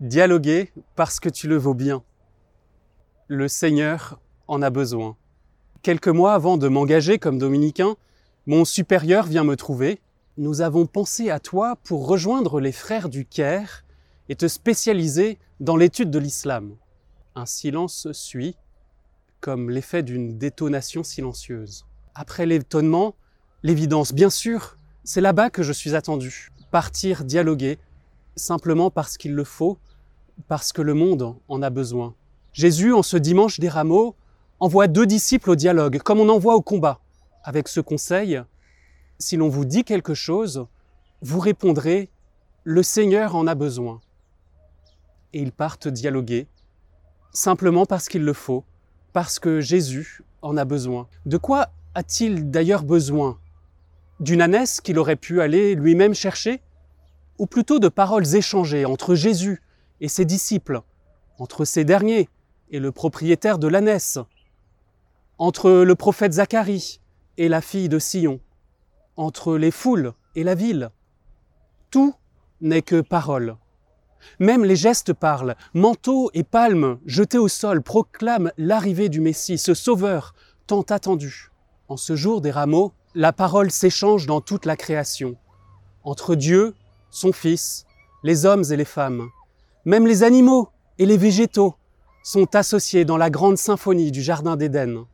Dialoguer parce que tu le vaux bien. Le Seigneur en a besoin. Quelques mois avant de m'engager comme dominicain, mon supérieur vient me trouver. Nous avons pensé à toi pour rejoindre les frères du Caire et te spécialiser dans l'étude de l'islam. Un silence suit, comme l'effet d'une détonation silencieuse. Après l'étonnement, l'évidence, bien sûr, c'est là-bas que je suis attendu. Partir dialoguer, simplement parce qu'il le faut, parce que le monde en a besoin. Jésus, en ce dimanche des rameaux, envoie deux disciples au dialogue, comme on envoie au combat, avec ce conseil, si l'on vous dit quelque chose, vous répondrez, le Seigneur en a besoin. Et ils partent dialoguer, simplement parce qu'il le faut, parce que Jésus en a besoin. De quoi a-t-il d'ailleurs besoin? D'une ânesse qu'il aurait pu aller lui-même chercher? Ou plutôt de paroles échangées entre Jésus et ses disciples, entre ces derniers et le propriétaire de l'ânesse, entre le prophète Zacharie et la fille de Sion, entre les foules et la ville. Tout n'est que parole. Même les gestes parlent. Manteaux et palmes jetés au sol proclament l'arrivée du Messie, ce sauveur tant attendu. En ce jour des rameaux, la parole s'échange dans toute la création, entre Dieu, son Fils, les hommes et les femmes. Même les animaux et les végétaux sont associés dans la grande symphonie du Jardin d'Éden.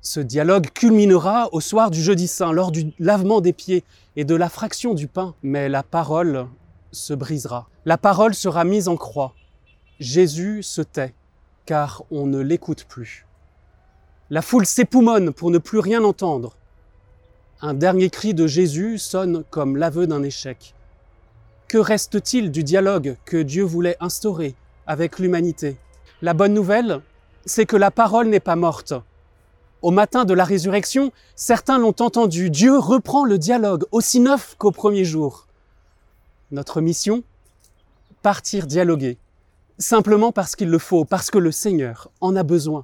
Ce dialogue culminera au soir du jeudi saint, lors du lavement des pieds et de la fraction du pain, mais la parole se brisera. La parole sera mise en croix. Jésus se tait, car on ne l'écoute plus. La foule s'époumonne pour ne plus rien entendre. Un dernier cri de Jésus sonne comme l'aveu d'un échec. Que reste-t-il du dialogue que Dieu voulait instaurer avec l'humanité? La bonne nouvelle, c'est que la parole n'est pas morte. Au matin de la résurrection, certains l'ont entendu. Dieu reprend le dialogue, aussi neuf qu'au premier jour. Notre mission? Partir dialoguer, simplement parce qu'il le faut, parce que le Seigneur en a besoin.